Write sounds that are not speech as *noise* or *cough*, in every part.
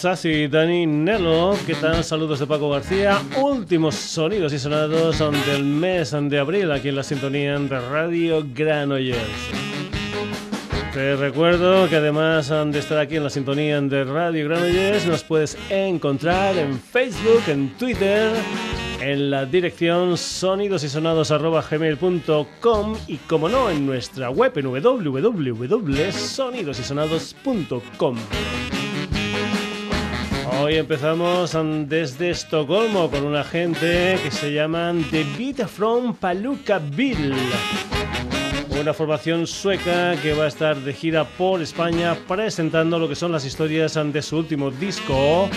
Sassi, Dani Nello. ¿Qué tal? Saludos de Paco García. Últimos sonidos y sonados del mes de abril aquí en la sintonía de Radio Granollers. Te recuerdo que además de estar aquí en la sintonía de Radio Granollers, nos puedes encontrar en Facebook, en Twitter, en la dirección sonidosysonados.gmail.com y como no en nuestra web en www.sonidosysonados.com. Hoy empezamos desde Estocolmo con una gente que se llaman The Beat from Paluca Bill. Una formación sueca que va a estar de gira por España presentando lo que son las historias de su último disco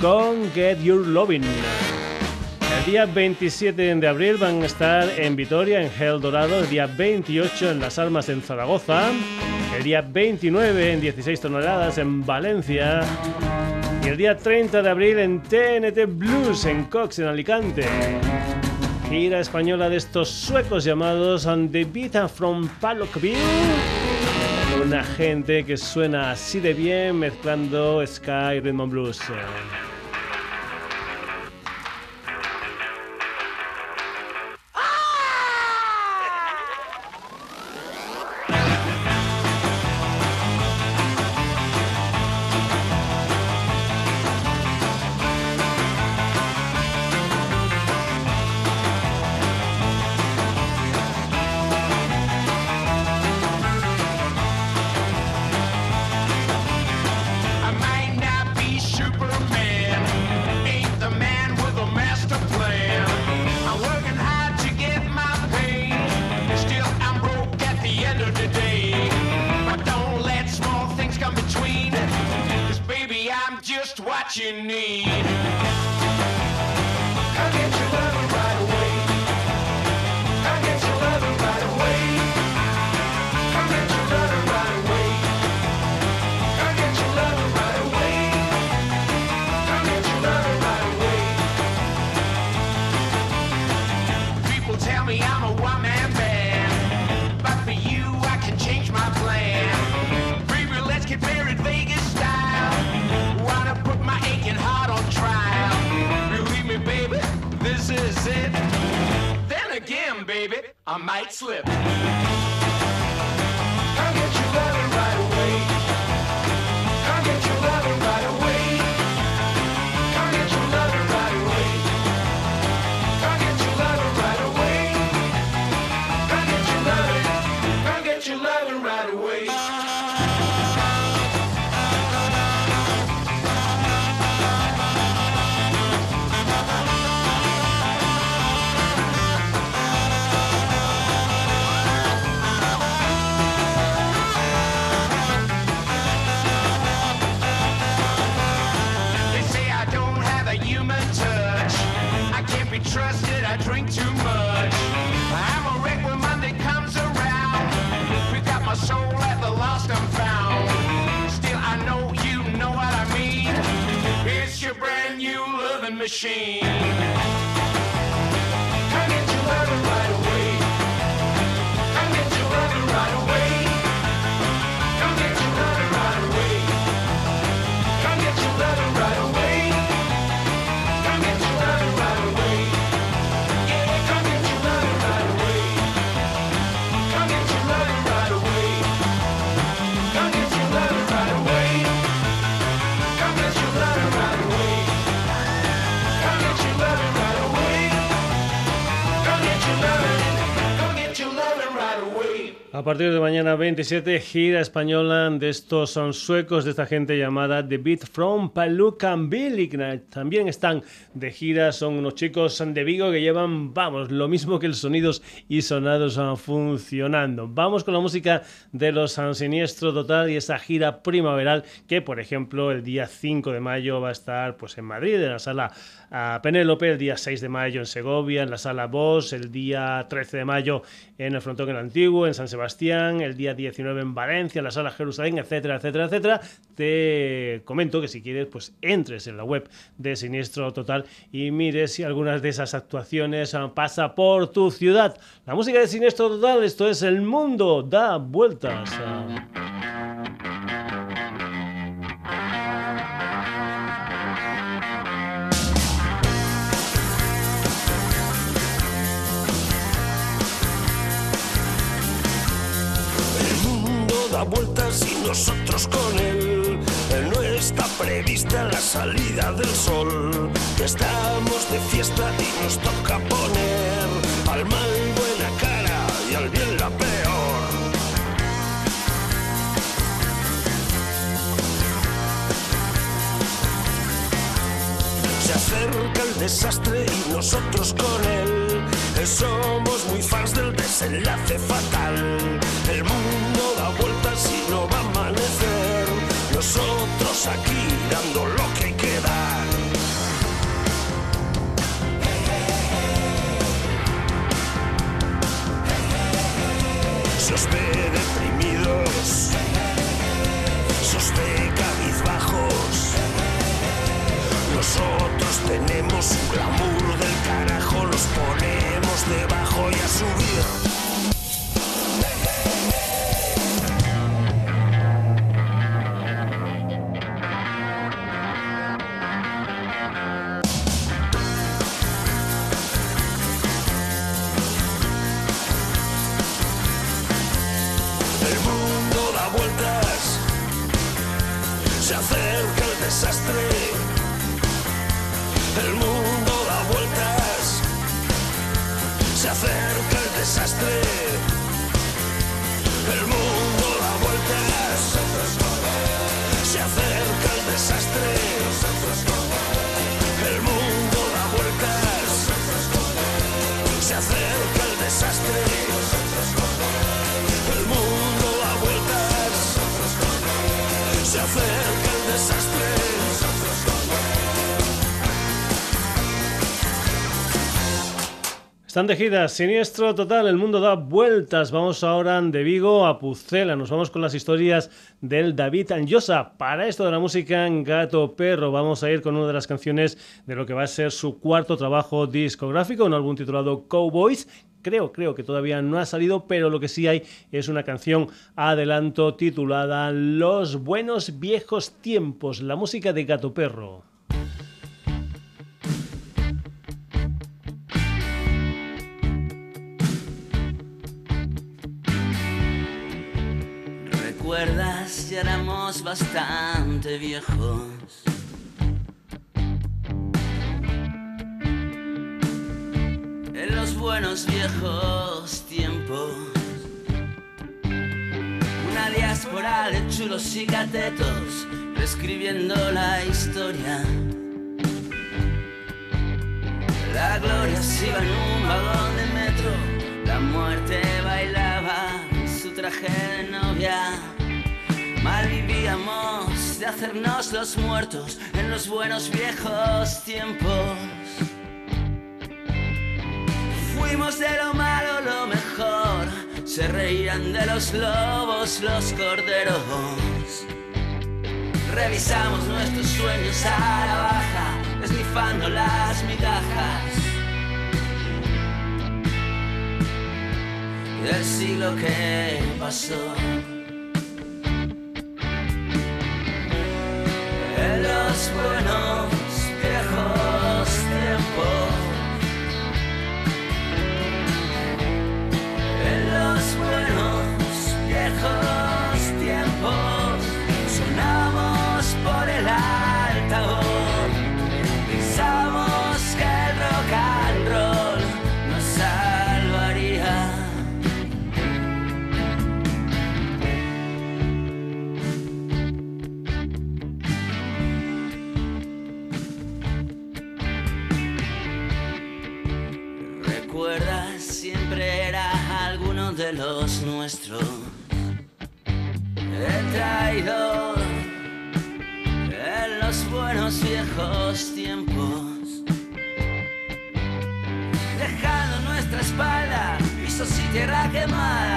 con Get Your Loving. El día 27 de abril van a estar en Vitoria, en Gel Dorado. El día 28 en Las Armas, en Zaragoza. El día 29 en 16 toneladas en Valencia y el día 30 de abril en TNT Blues en Cox, en Alicante. Gira española de estos suecos llamados The Beat from Palokville. Una gente que suena así de bien mezclando Sky y Rhythm Blues. I might slip. machine. A partir de mañana 27, gira española de estos son suecos, de esta gente llamada The Beat from Palucanville. También están de gira, son unos chicos de Vigo que llevan, vamos, lo mismo que el Sonidos y Sonados funcionando. Vamos con la música de los San Siniestro Total y esa gira primaveral que, por ejemplo, el día 5 de mayo va a estar pues, en Madrid, en la sala a Penélope el día 6 de mayo en Segovia, en la Sala Bosch, el día 13 de mayo en el Frontón el Antiguo, en San Sebastián, el día 19 en Valencia, en la Sala Jerusalén, etcétera, etcétera, etcétera. Te comento que si quieres, pues entres en la web de Siniestro Total y mires si algunas de esas actuaciones pasa por tu ciudad. La música de Siniestro Total, esto es El Mundo da Vueltas. Da vueltas y nosotros con él. No está prevista la salida del sol. Estamos de fiesta y nos toca poner al mal buena cara y al bien la peor. Se acerca el desastre y nosotros con él. Somos muy fans del desenlace fatal. El mundo da vueltas Nosotros aquí dando lo que hay que dar. Si os ve deprimidos, ve cabizbajos, nosotros tenemos un glamour del carajo, los ponemos debajo y a subir. Están tejidas, siniestro total, el mundo da vueltas. Vamos ahora de Vigo a Pucela, nos vamos con las historias del David Anjosa. Para esto de la música en Gato Perro, vamos a ir con una de las canciones de lo que va a ser su cuarto trabajo discográfico, un álbum titulado Cowboys. Creo, creo que todavía no ha salido, pero lo que sí hay es una canción adelanto titulada Los buenos viejos tiempos, la música de Gato Perro. Éramos bastante viejos. En los buenos viejos tiempos. Una diáspora de chulos y catetos reescribiendo la historia. La gloria se iba en un vagón de metro, la muerte bailaba en su traje de novia. Mal vivíamos de hacernos los muertos en los buenos viejos tiempos. Fuimos de lo malo lo mejor, se reían de los lobos los corderos. Revisamos nuestros sueños a la baja, esnifando las migajas del siglo que pasó. En los buenos y tierra quemada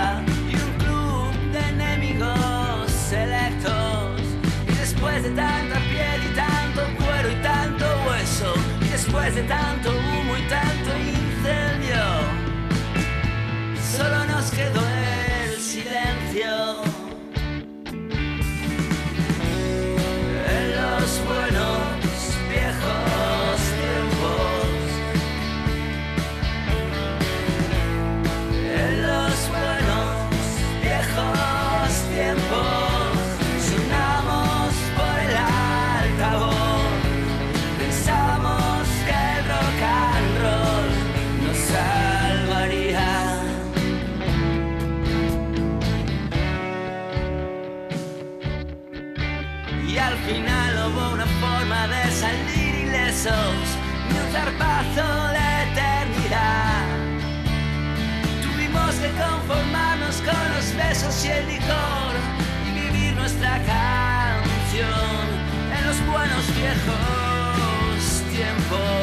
viejos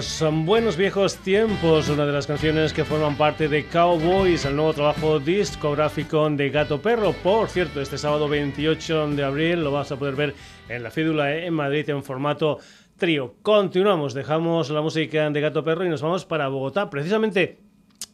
Son buenos viejos tiempos, una de las canciones que forman parte de Cowboys, el nuevo trabajo discográfico de Gato Perro. Por cierto, este sábado 28 de abril lo vas a poder ver en la Fídula en Madrid en formato trío. Continuamos, dejamos la música de Gato Perro y nos vamos para Bogotá. Precisamente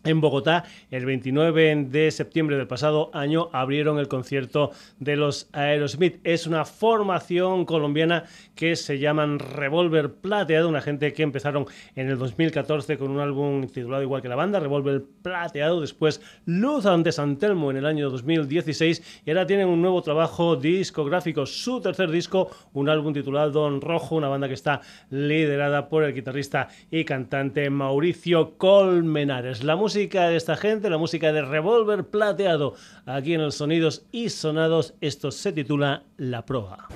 en Bogotá, el 29 de septiembre del pasado año, abrieron el concierto de los Aerosmith. Es una formación colombiana que se llaman Revolver Plateado, una gente que empezaron en el 2014 con un álbum titulado igual que la banda, Revolver Plateado, después Luz ante San Telmo en el año 2016 y ahora tienen un nuevo trabajo discográfico, su tercer disco, un álbum titulado Don Rojo, una banda que está liderada por el guitarrista y cantante Mauricio Colmenares. La música de esta gente, la música de Revolver Plateado, aquí en los Sonidos y Sonados, esto se titula La Proa.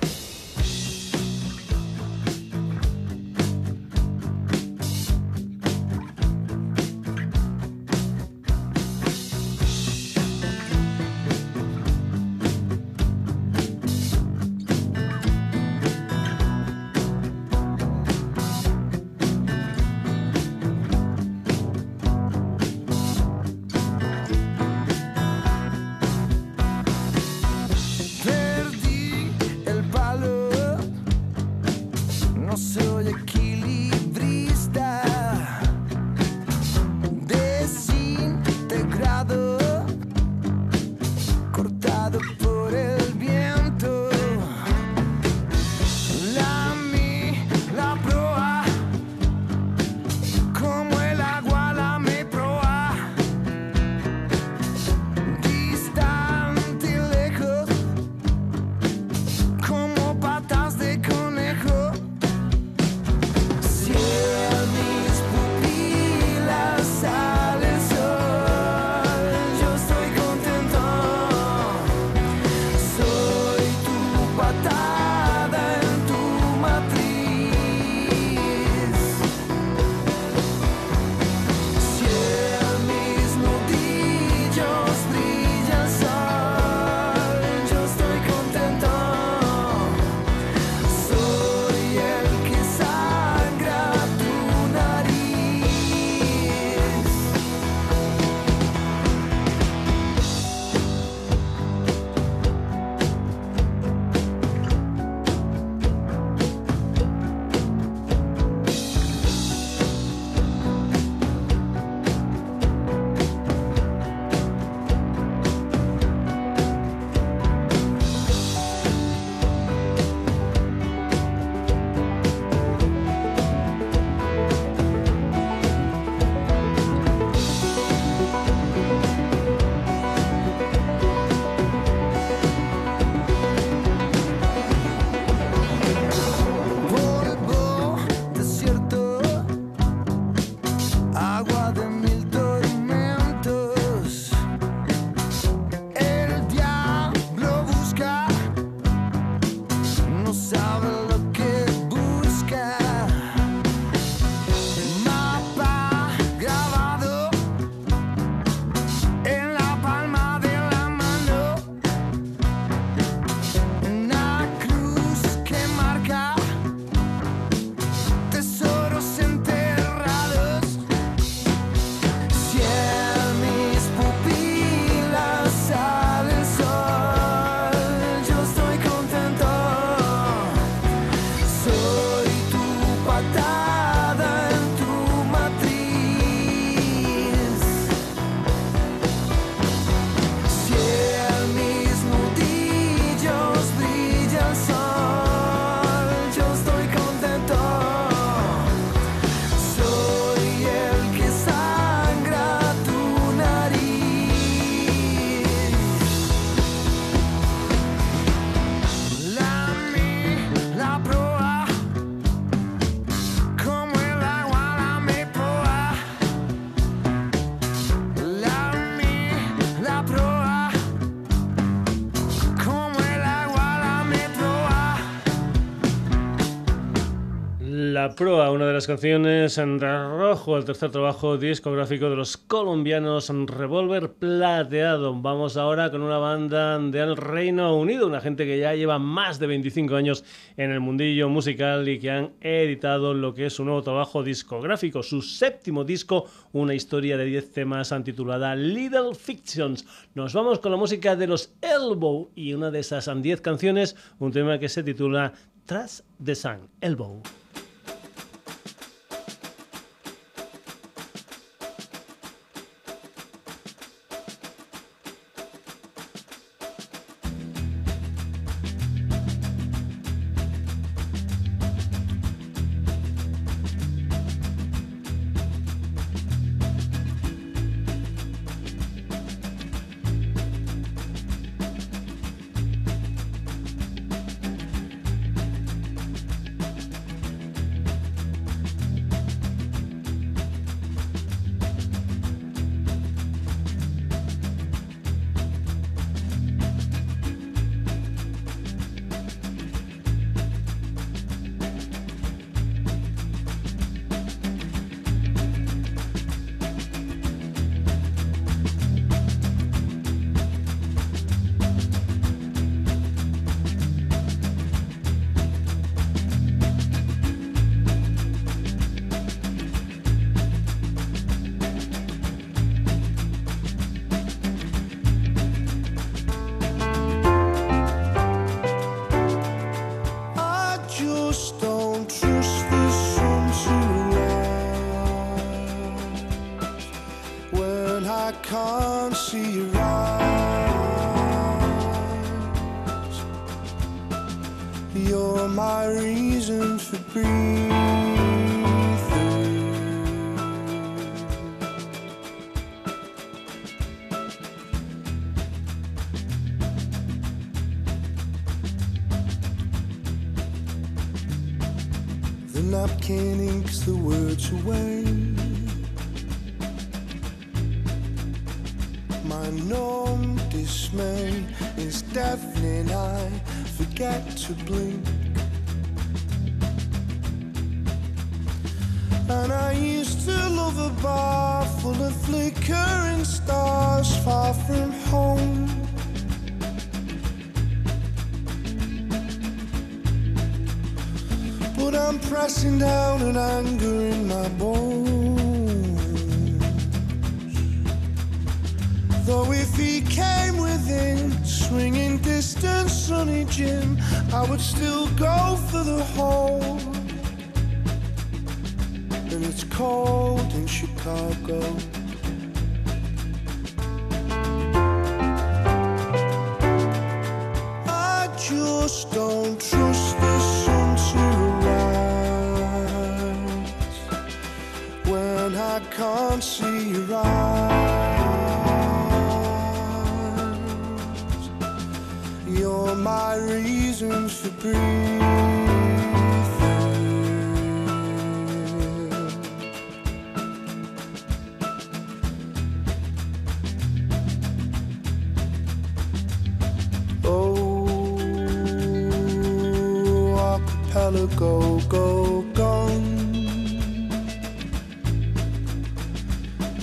Proa, una de las canciones en rojo, el tercer trabajo discográfico de los colombianos Revolver Plateado. Vamos ahora con una banda del Reino Unido, una gente que ya lleva más de 25 años en el mundillo musical y que han editado lo que es su nuevo trabajo discográfico, su séptimo disco, una historia de 10 temas titulada Little Fictions. Nos vamos con la música de los Elbow y una de esas 10 canciones, un tema que se titula Tras the Sun, Elbow.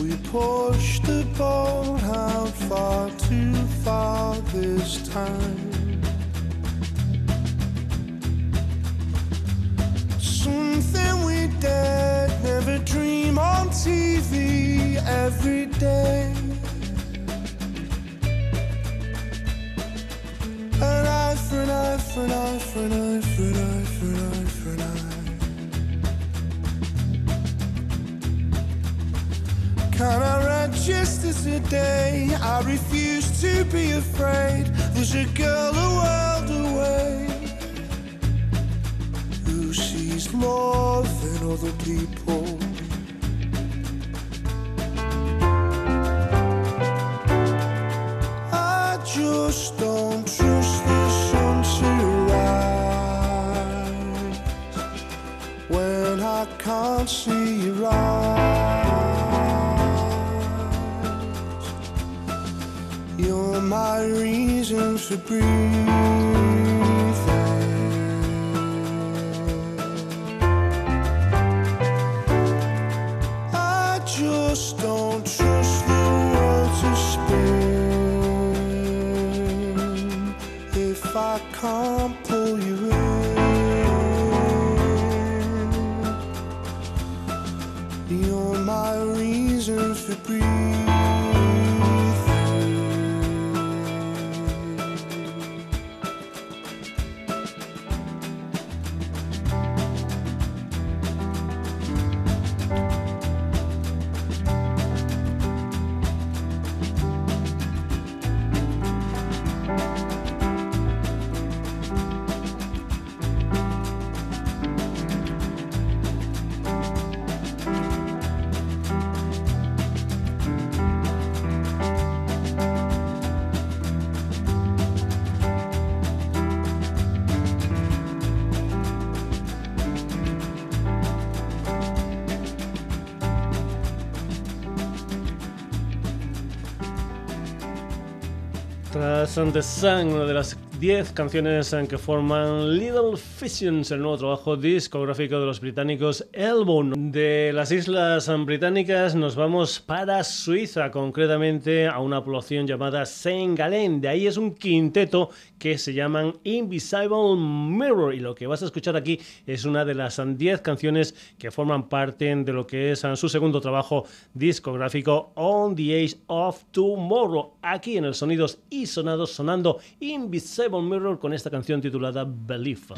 We pushed the boat out far too far this time. Something we did never dream on TV every day. An eye for an eye for an eye for an eye for an eye for an eye. Write just as a day? I refuse to be afraid. There's a girl a world away who sees more than other people. breeze Tras The Sun, de las 10 canciones que forman Little Fissions, el nuevo trabajo discográfico de los británicos Elbone. De las islas británicas nos vamos para Suiza, concretamente a una población llamada Saint Gallen. De ahí es un quinteto que se llaman Invisible Mirror y lo que vas a escuchar aquí es una de las 10 canciones que forman parte de lo que es su segundo trabajo discográfico On the Age of Tomorrow. Aquí en el Sonidos y Sonados sonando Invisible Mirror con esta canción titulada Belief.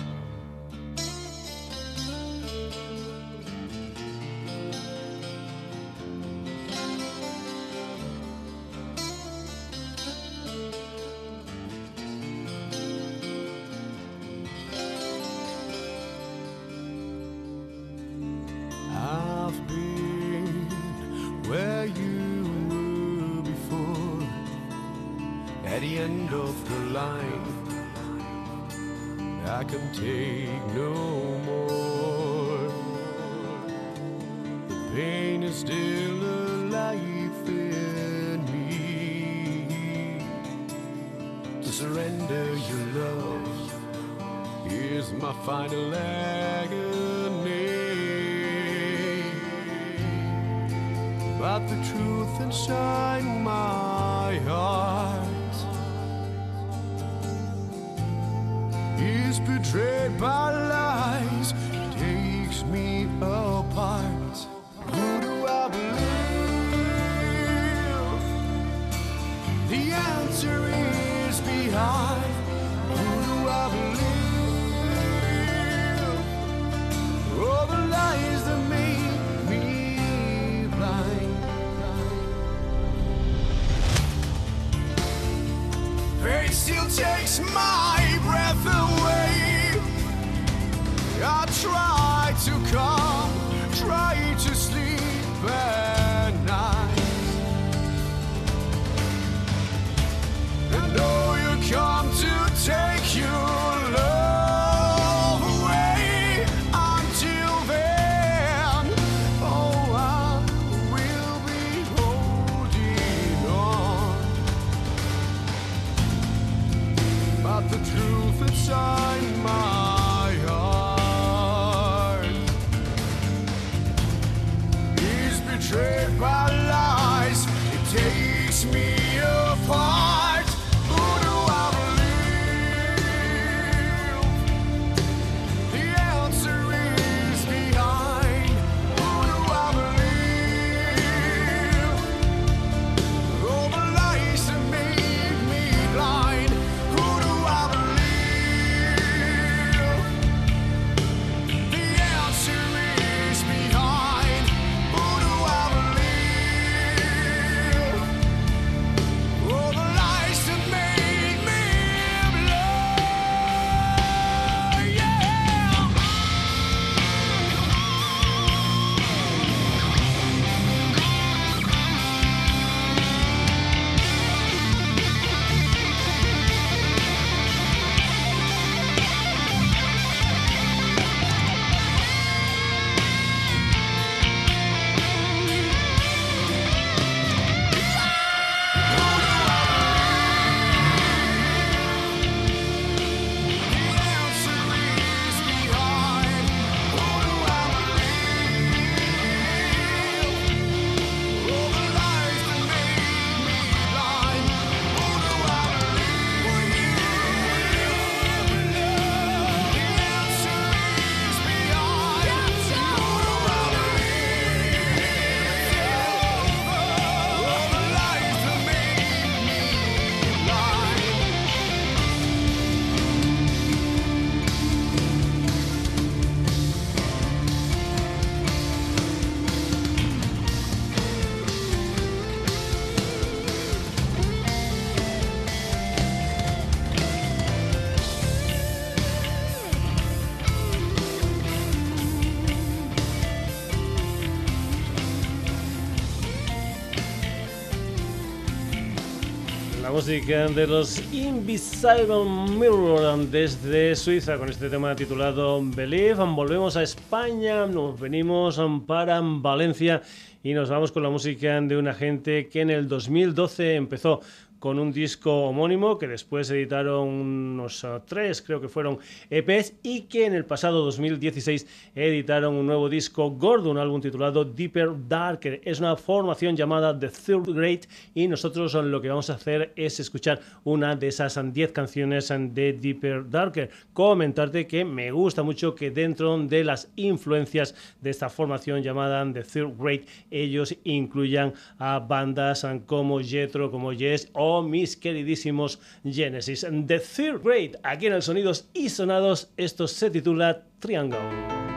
Música de los Invisible Mirror desde Suiza con este tema titulado Believe. Volvemos a España, nos venimos para Valencia y nos vamos con la música de una gente que en el 2012 empezó con un disco homónimo que después editaron unos uh, tres, creo que fueron EPs, y que en el pasado 2016 editaron un nuevo disco gordo, un álbum titulado Deeper Darker. Es una formación llamada The Third Grade y nosotros lo que vamos a hacer es escuchar una de esas 10 canciones de Deeper Darker. Comentarte que me gusta mucho que dentro de las influencias de esta formación llamada The Third Grade ellos incluyan a bandas como Jetro, como Yes o mis queridísimos Genesis. The Third Grade, aquí en el Sonidos y Sonados, esto se titula Triangle.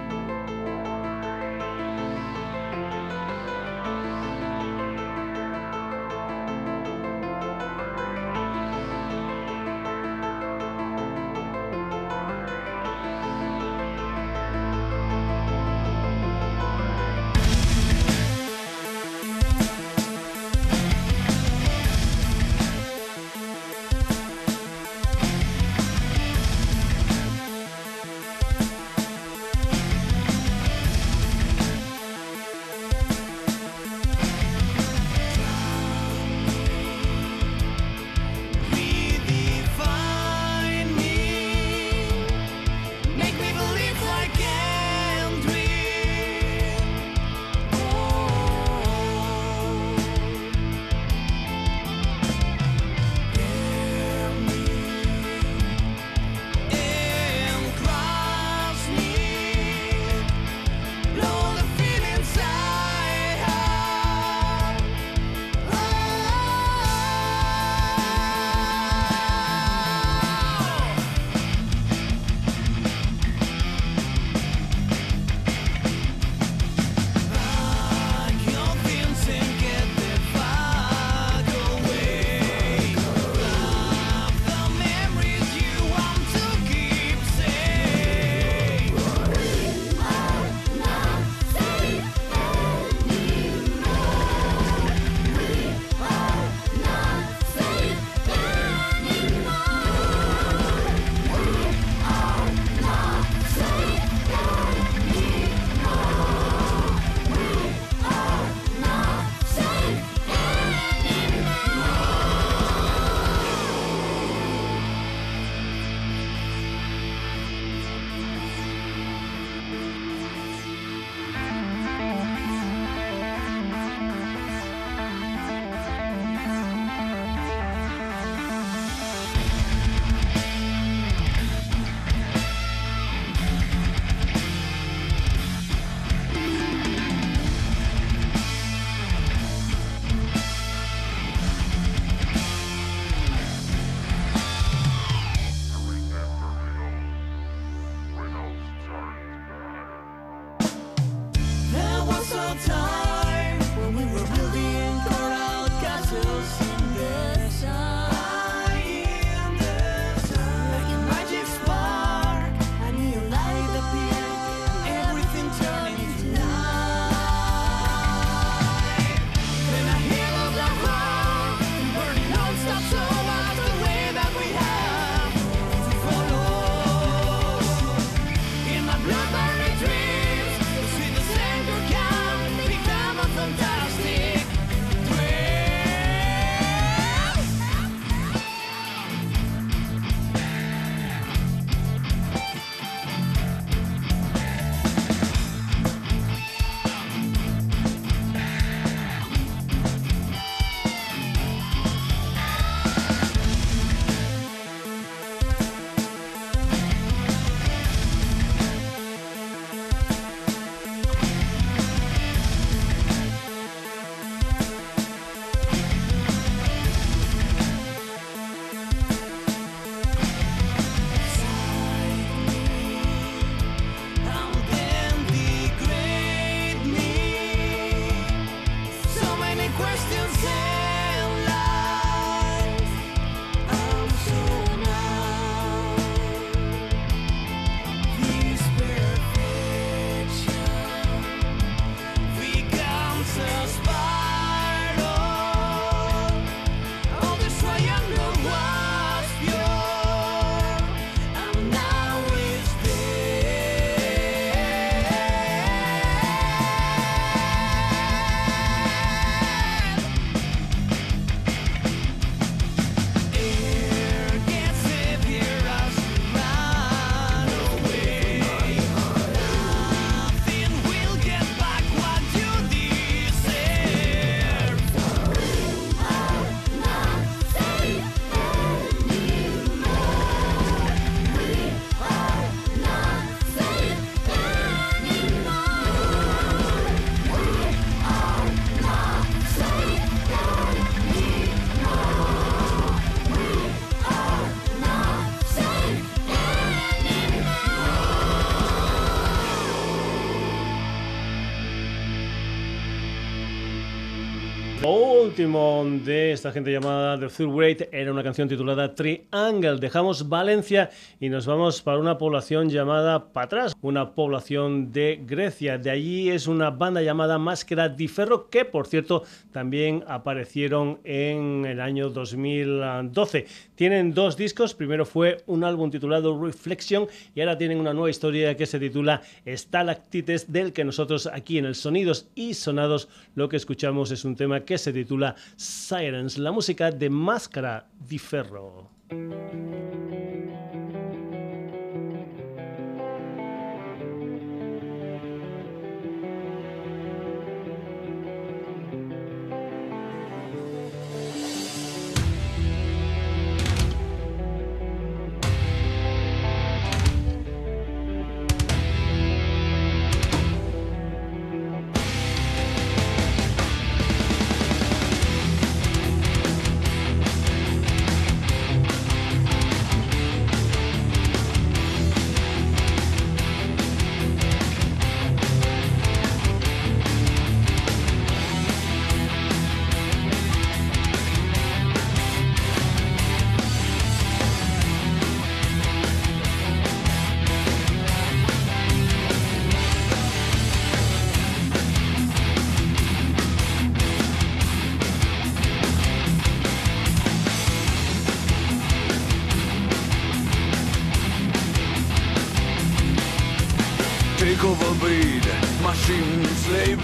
De esta gente llamada The Third Great era una canción titulada Triangle. Dejamos Valencia y nos vamos para una población llamada Patras, una población de Grecia. De allí es una banda llamada Máscara di Ferro, que por cierto también aparecieron en el año 2012. Tienen dos discos, primero fue un álbum titulado Reflection y ahora tienen una nueva historia que se titula Stalactites, del que nosotros aquí en el Sonidos y Sonados lo que escuchamos es un tema que se titula Sirens, la música de Máscara di Ferro.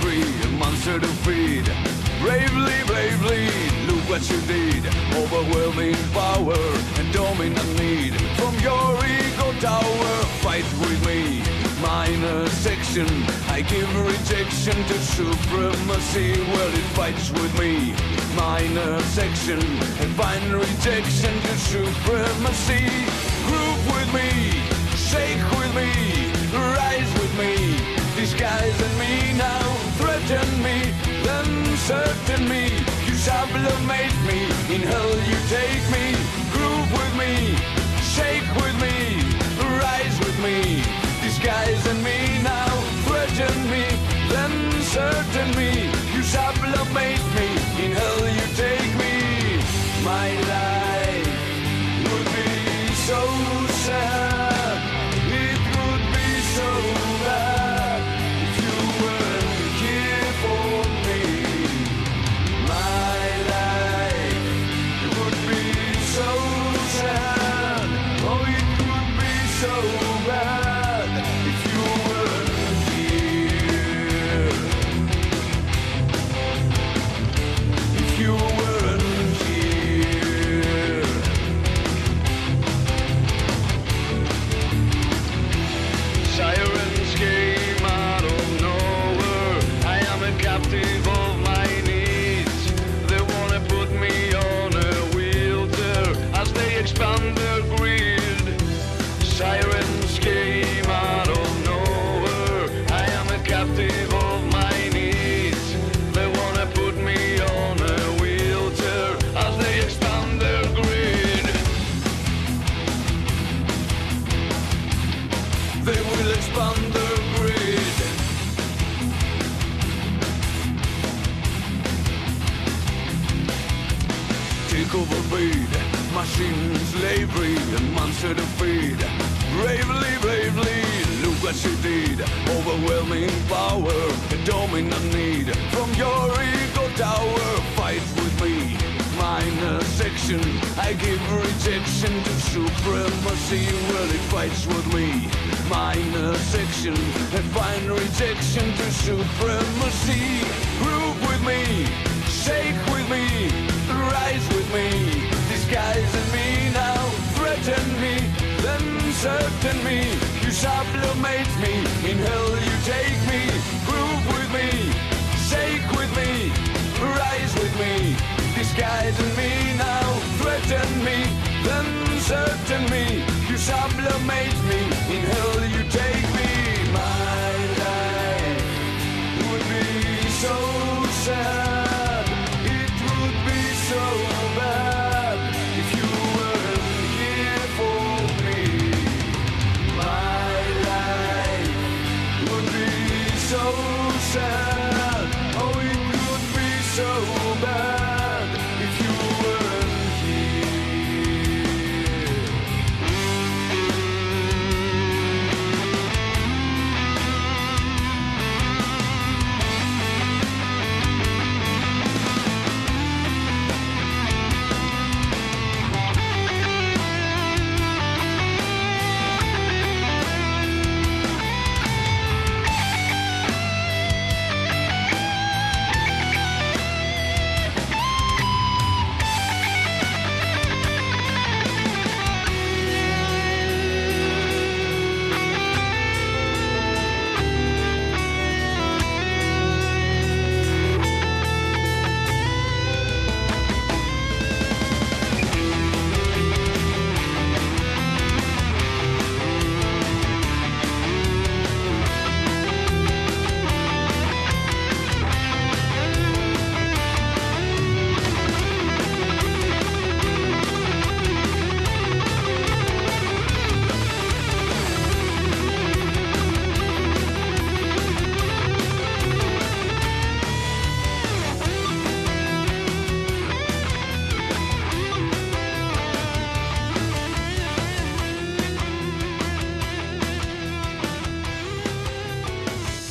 free, a monster to feed. Bravely, bravely, look what you did. Overwhelming power and dominant need. From your ego tower, fight with me. Minor section, I give rejection to supremacy. Well, it fights with me. Minor section, and find rejection to supremacy. Group with me, shake with me. These guys and me now threaten me, then certain me. You shall made me, in hell you take me, groove with me, shake with me, rise with me. These guys and me now threaten me, then certain me.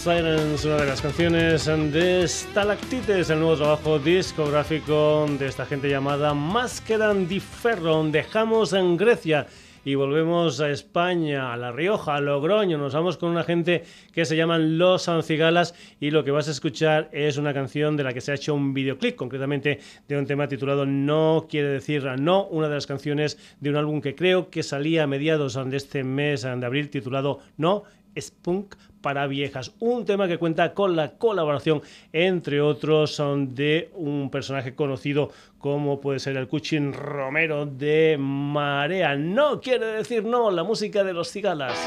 Sirens, una de las canciones de Stalactites, el nuevo trabajo discográfico de esta gente llamada Masqueran di Ferro. Dejamos en Grecia y volvemos a España, a La Rioja, a Logroño. Nos vamos con una gente que se llaman Los Ancigalas y lo que vas a escuchar es una canción de la que se ha hecho un videoclip, concretamente de un tema titulado No quiere decir no, una de las canciones de un álbum que creo que salía a mediados de este mes de abril titulado No Spunk para viejas. Un tema que cuenta con la colaboración, entre otros, de un personaje conocido como puede ser el Cuchín Romero de Marea. No quiere decir no, la música de los cigalas.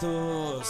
Santos.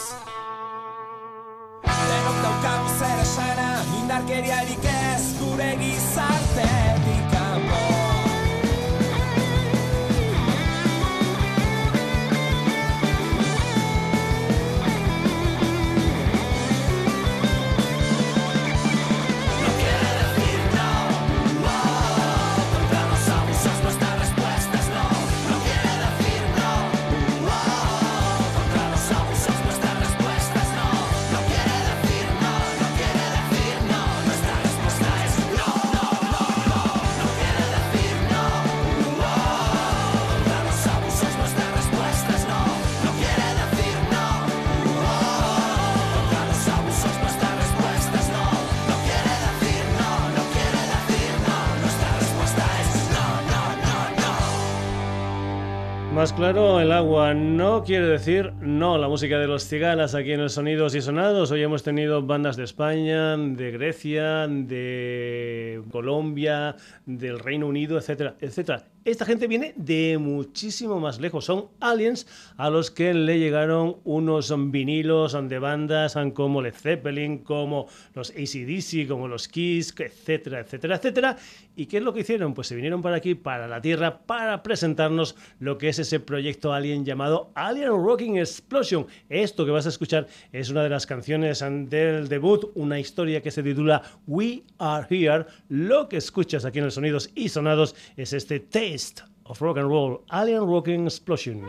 Más claro, el agua no quiere decir no. La música de los cigalas aquí en los Sonidos y Sonados. Hoy hemos tenido bandas de España, de Grecia, de Colombia, del Reino Unido, etcétera, etcétera. Esta gente viene de muchísimo más lejos. Son aliens a los que le llegaron unos vinilos de bandas como Led Zeppelin, como los ACDC, como los Kiss, etcétera, etcétera, etcétera. ¿Y qué es lo que hicieron? Pues se vinieron para aquí, para la Tierra, para presentarnos lo que es ese proyecto alien llamado Alien Rocking Explosion. Esto que vas a escuchar es una de las canciones del debut, una historia que se titula We Are Here. Lo que escuchas aquí en los sonidos y sonados es este taste of rock and roll, Alien Rocking Explosion.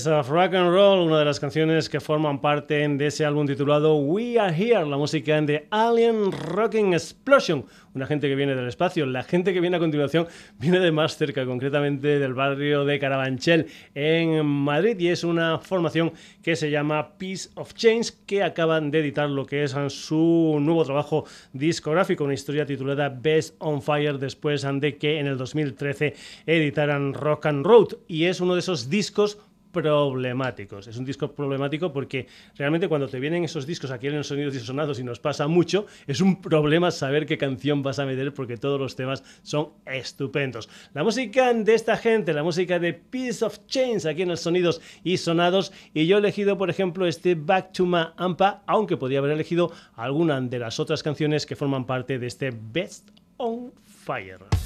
Es Rock and Roll, una de las canciones que forman parte de ese álbum titulado We Are Here, la música de Alien Rocking Explosion, una gente que viene del espacio. La gente que viene a continuación viene de más cerca, concretamente del barrio de Carabanchel, en Madrid, y es una formación que se llama Peace of Change, que acaban de editar lo que es su nuevo trabajo discográfico, una historia titulada Best on Fire, después de que en el 2013 editaran Rock and Road, y es uno de esos discos problemáticos. Es un disco problemático porque realmente cuando te vienen esos discos aquí en los sonidos disonados y nos pasa mucho, es un problema saber qué canción vas a meter porque todos los temas son estupendos. La música de esta gente, la música de Piece of Chains aquí en los sonidos y sonados y yo he elegido por ejemplo este Back to My Ampa, aunque podía haber elegido alguna de las otras canciones que forman parte de este Best on Fire.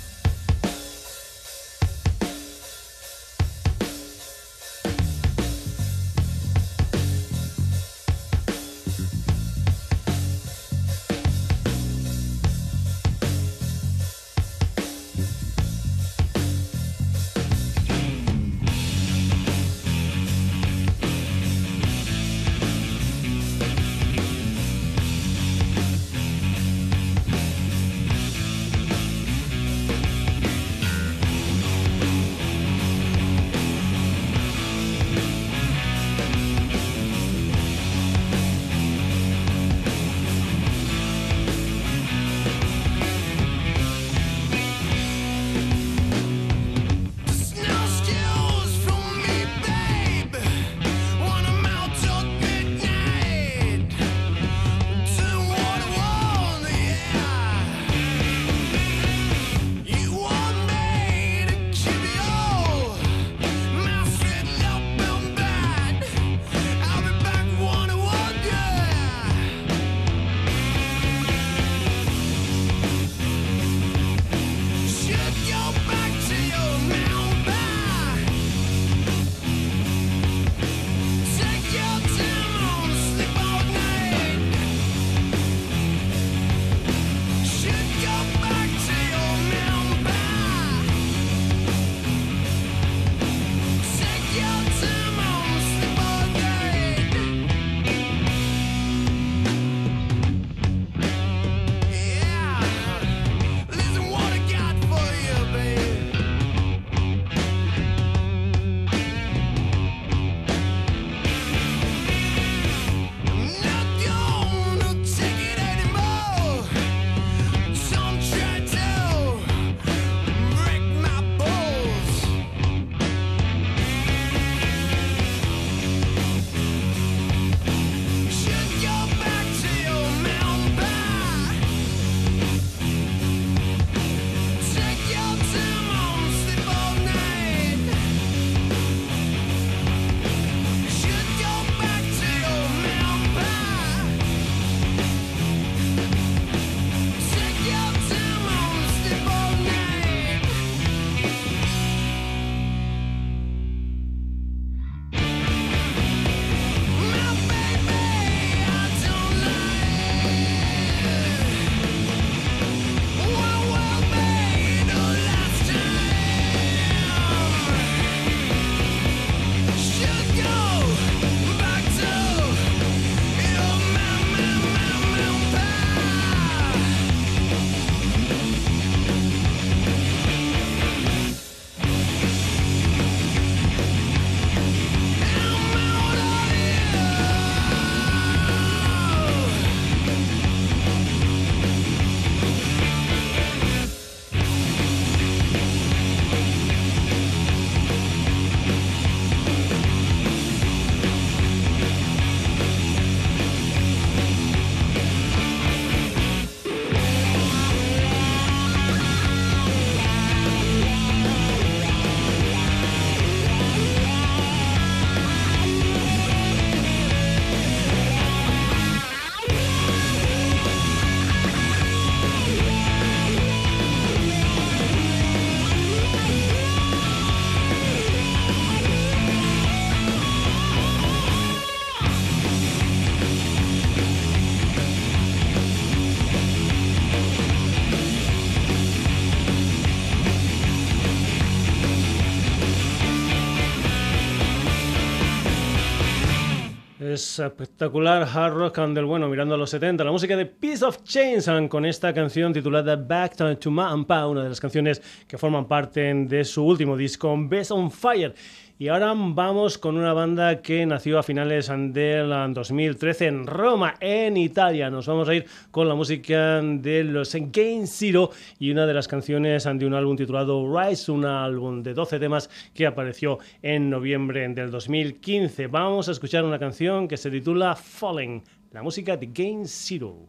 Espectacular hard rock and del bueno mirando a los 70, la música de Piece of Chains con esta canción titulada Back to Mampa, una de las canciones que forman parte de su último disco Best on Fire. Y ahora vamos con una banda que nació a finales del 2013 en Roma, en Italia. Nos vamos a ir con la música de los Game Zero y una de las canciones de un álbum titulado Rise, un álbum de 12 temas que apareció en noviembre del 2015. Vamos a escuchar una canción que se titula Falling, la música de Game Zero.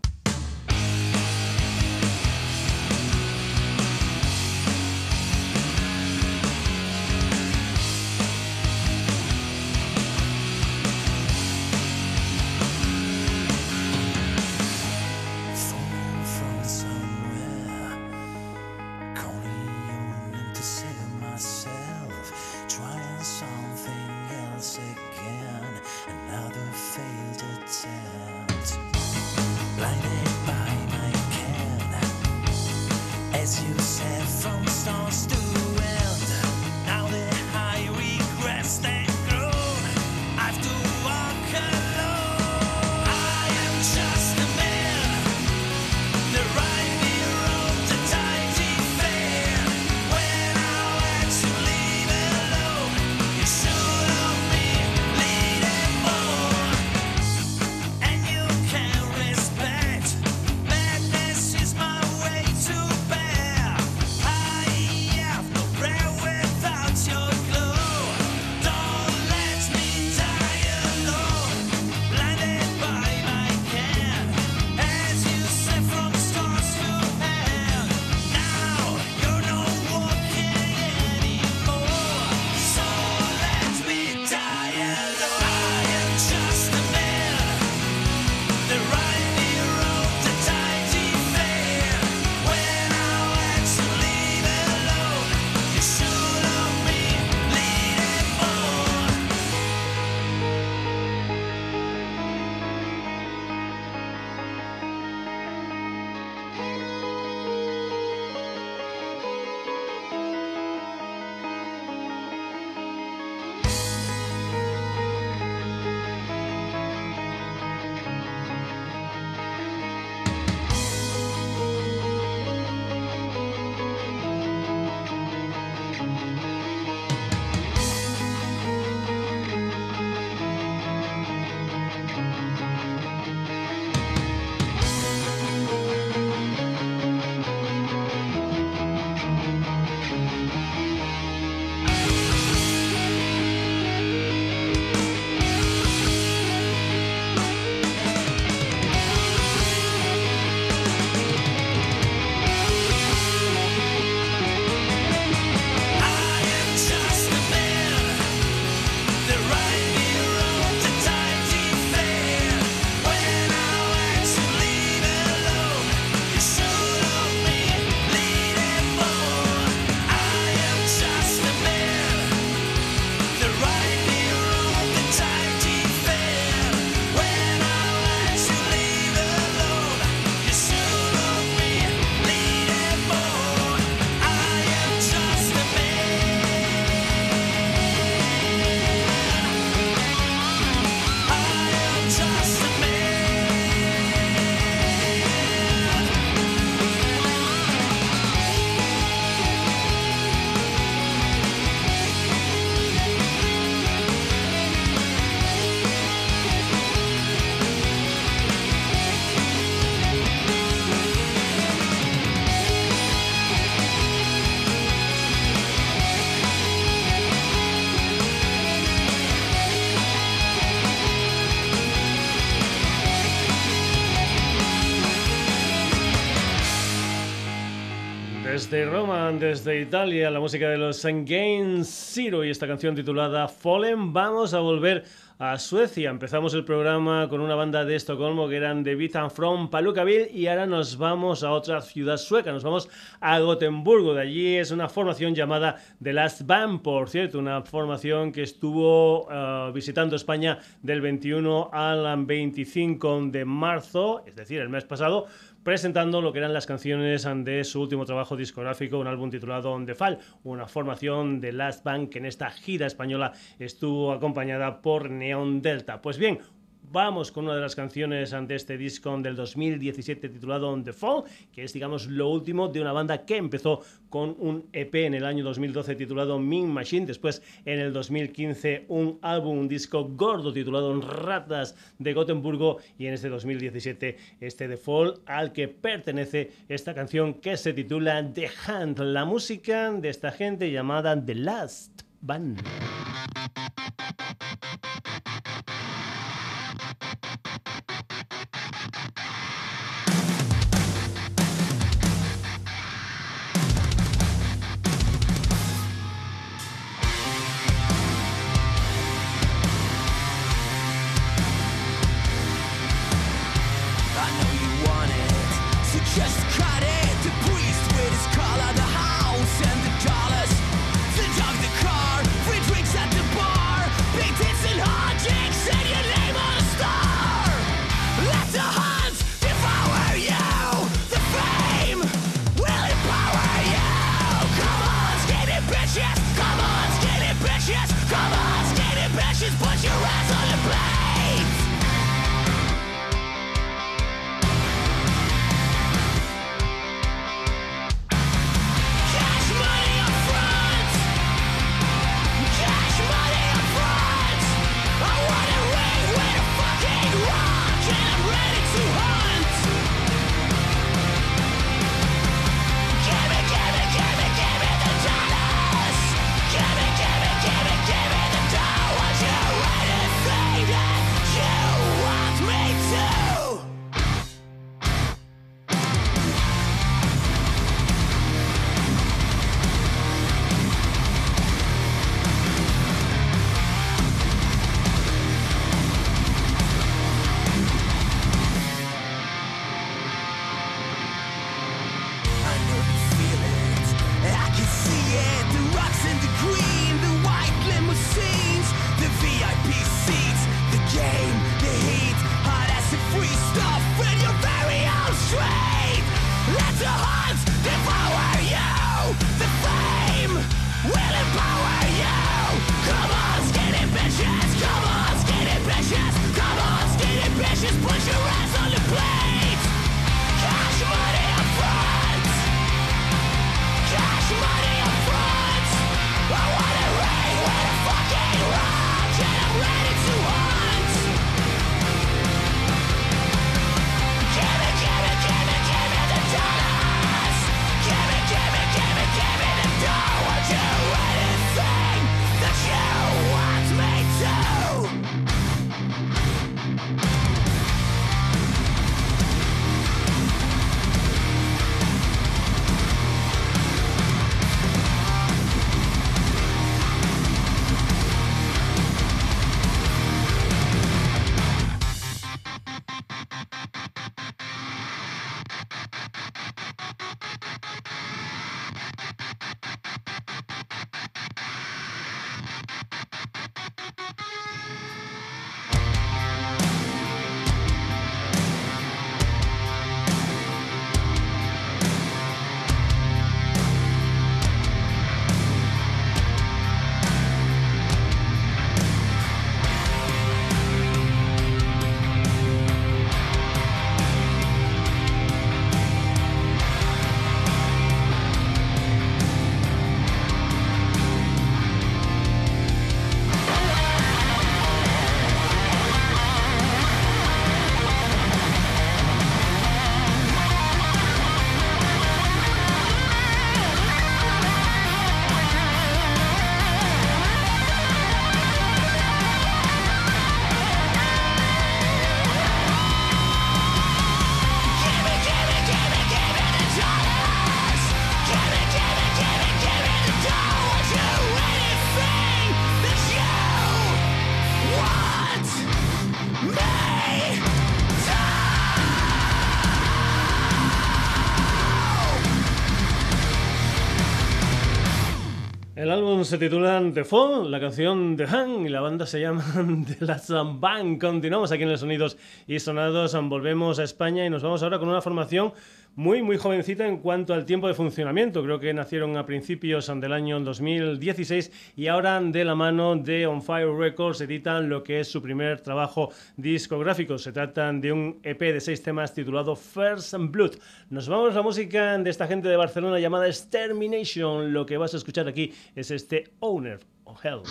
Desde Roma, desde Italia, la música de los Game Zero y esta canción titulada Fallen. Vamos a volver a Suecia. Empezamos el programa con una banda de Estocolmo que eran de Vitan from Palukaville y ahora nos vamos a otra ciudad sueca, nos vamos a Gotemburgo. De allí es una formación llamada The Last Band, por cierto, una formación que estuvo eh, visitando España del 21 al 25 de marzo, es decir, el mes pasado presentando lo que eran las canciones de su último trabajo discográfico, un álbum titulado The Fall, una formación de Last Bank que en esta gira española estuvo acompañada por Neon Delta. Pues bien, Vamos con una de las canciones ante este disco del 2017 titulado The Fall, que es, digamos, lo último de una banda que empezó con un EP en el año 2012 titulado Min Machine, después en el 2015 un álbum, un disco gordo titulado Ratas de Gotemburgo y en este 2017 este The Fall al que pertenece esta canción que se titula The Hand, la música de esta gente llamada The Last Band. Se titula The Fall, la canción The Han y la banda se llama *laughs* The Last Band. Continuamos aquí en los Sonidos y Sonados, volvemos a España y nos vamos ahora con una formación muy, muy jovencita en cuanto al tiempo de funcionamiento. Creo que nacieron a principios del año 2016 y ahora de la mano de On Fire Records editan lo que es su primer trabajo discográfico. Se trata de un EP de seis temas titulado First Blood. Nos vamos a la música de esta gente de Barcelona llamada Extermination. Lo que vas a escuchar aquí es este Owner of Hell.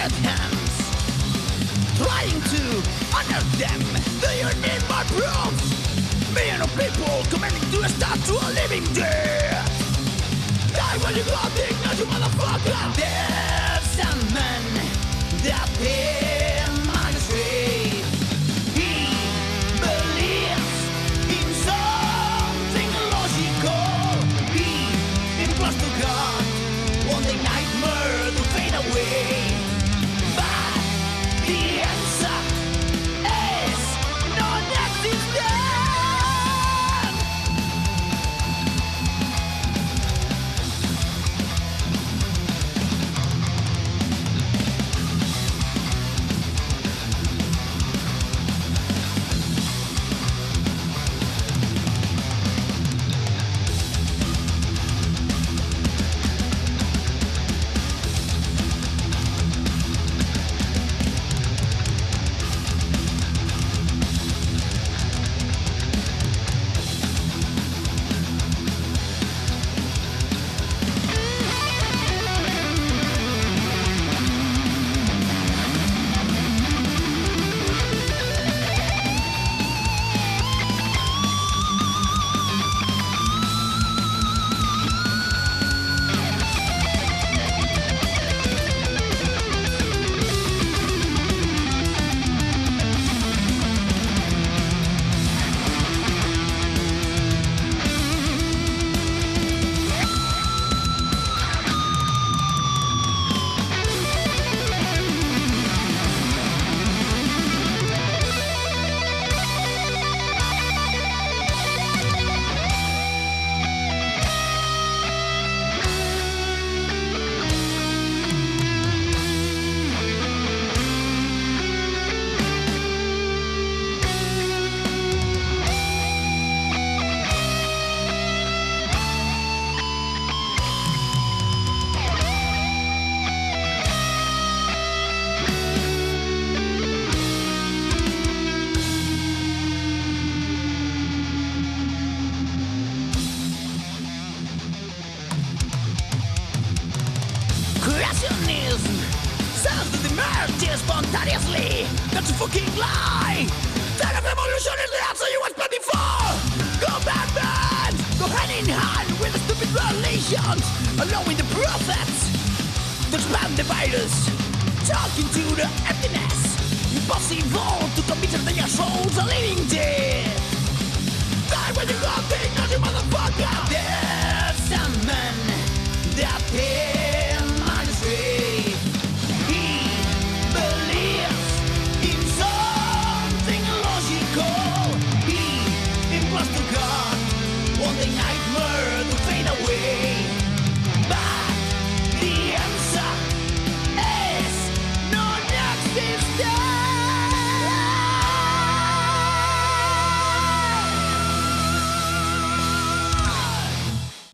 Past hands. Trying to honor them, do you need more proof? Million of people commanding to start to a living dead. Die when you got you motherfucker. There's some man that in That's a fucking lie. There If revolution is the answer you expecting for Commandments Go hand in hand with the stupid relations Allowing the prophets. To expand the virus Talking to the emptiness. Impossible to commit their souls a living dead. Die when you got things, you motherfucker. There's some man that him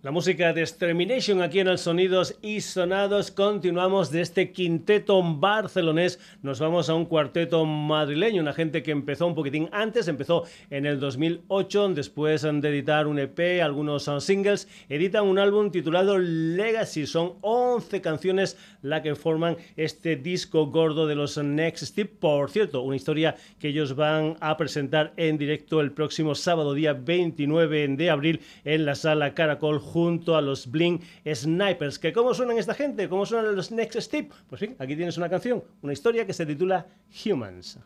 La música de Extermination aquí en el Sonidos y Sonados. Continuamos de este quinteto barcelonés. Nos vamos a un cuarteto madrileño, una gente que empezó un poquitín antes, empezó en el 2008, después de editar un EP, algunos singles, editan un álbum titulado Legacy. Son 11 canciones las que forman este disco gordo de los Next Step. Por cierto, una historia que ellos van a presentar en directo el próximo sábado, día 29 de abril, en la sala Caracol junto a los Bling Snipers. ¿Que ¿Cómo suenan esta gente? ¿Cómo suenan los Next Step? Pues bien, aquí tienes una canción, una historia que se titula Humans.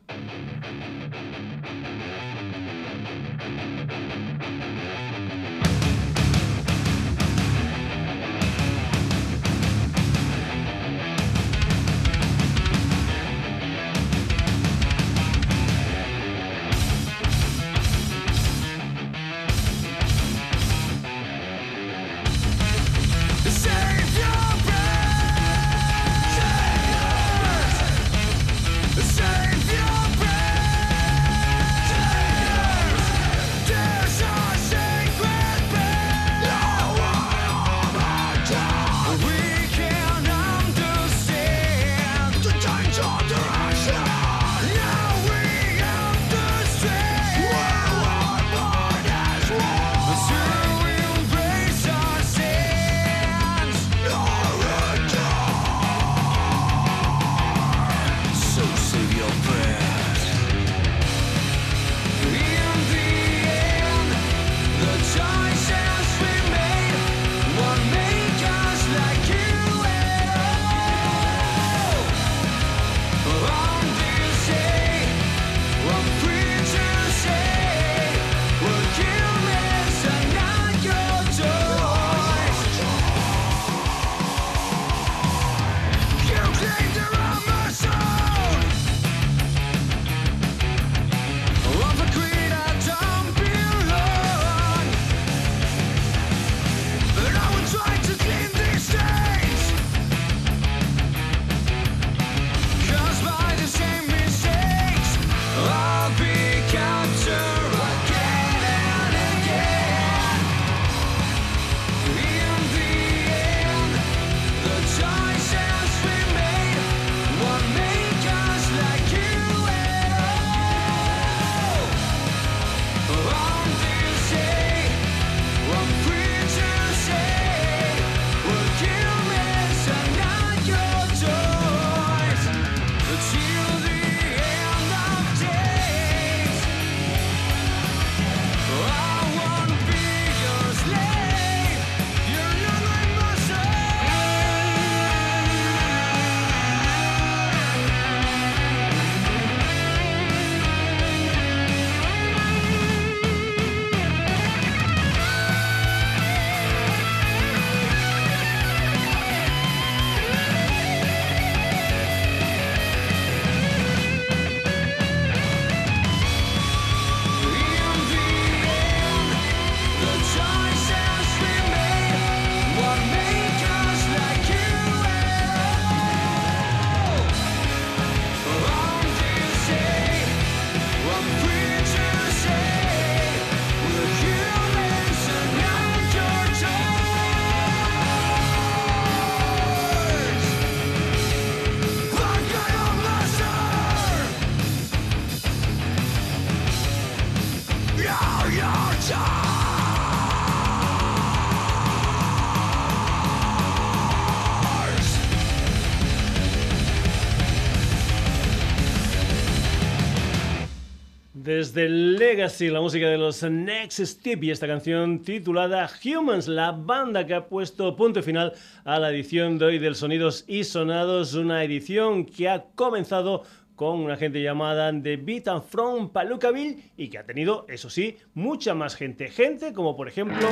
Desde Legacy, la música de los Next Step y esta canción titulada Humans, la banda que ha puesto punto final a la edición de hoy del Sonidos y Sonados, una edición que ha comenzado con una gente llamada The Beat and From Palookaville y que ha tenido, eso sí, mucha más gente. Gente como por ejemplo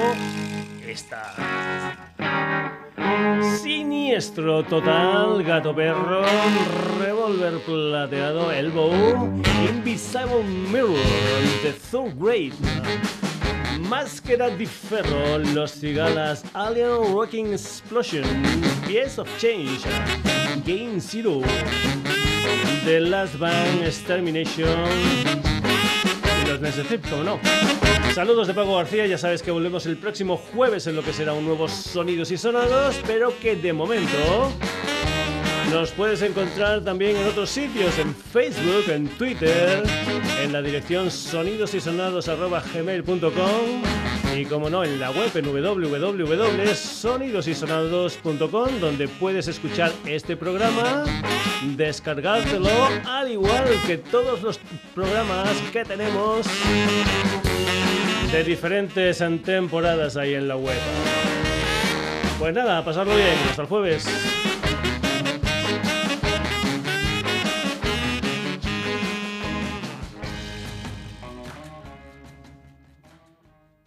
esta. Siniestro total, gato perro, revolver plateado, elbow, invisible mirror, the third grade. Máscara de ferro, los cigalas, alien rocking explosion, piece of change, game zero, the last bang extermination, los Necesip, como no. Saludos de Paco García, ya sabes que volvemos el próximo jueves en lo que será un nuevo Sonidos y Sonados, pero que de momento nos puedes encontrar también en otros sitios, en Facebook, en Twitter, en la dirección sonidosysonados.gmail.com y como no, en la web en www.sonidosysonados.com donde puedes escuchar este programa, descargártelo, al igual que todos los programas que tenemos de diferentes temporadas ahí en la web. Pues nada, pasarlo bien, hasta el jueves.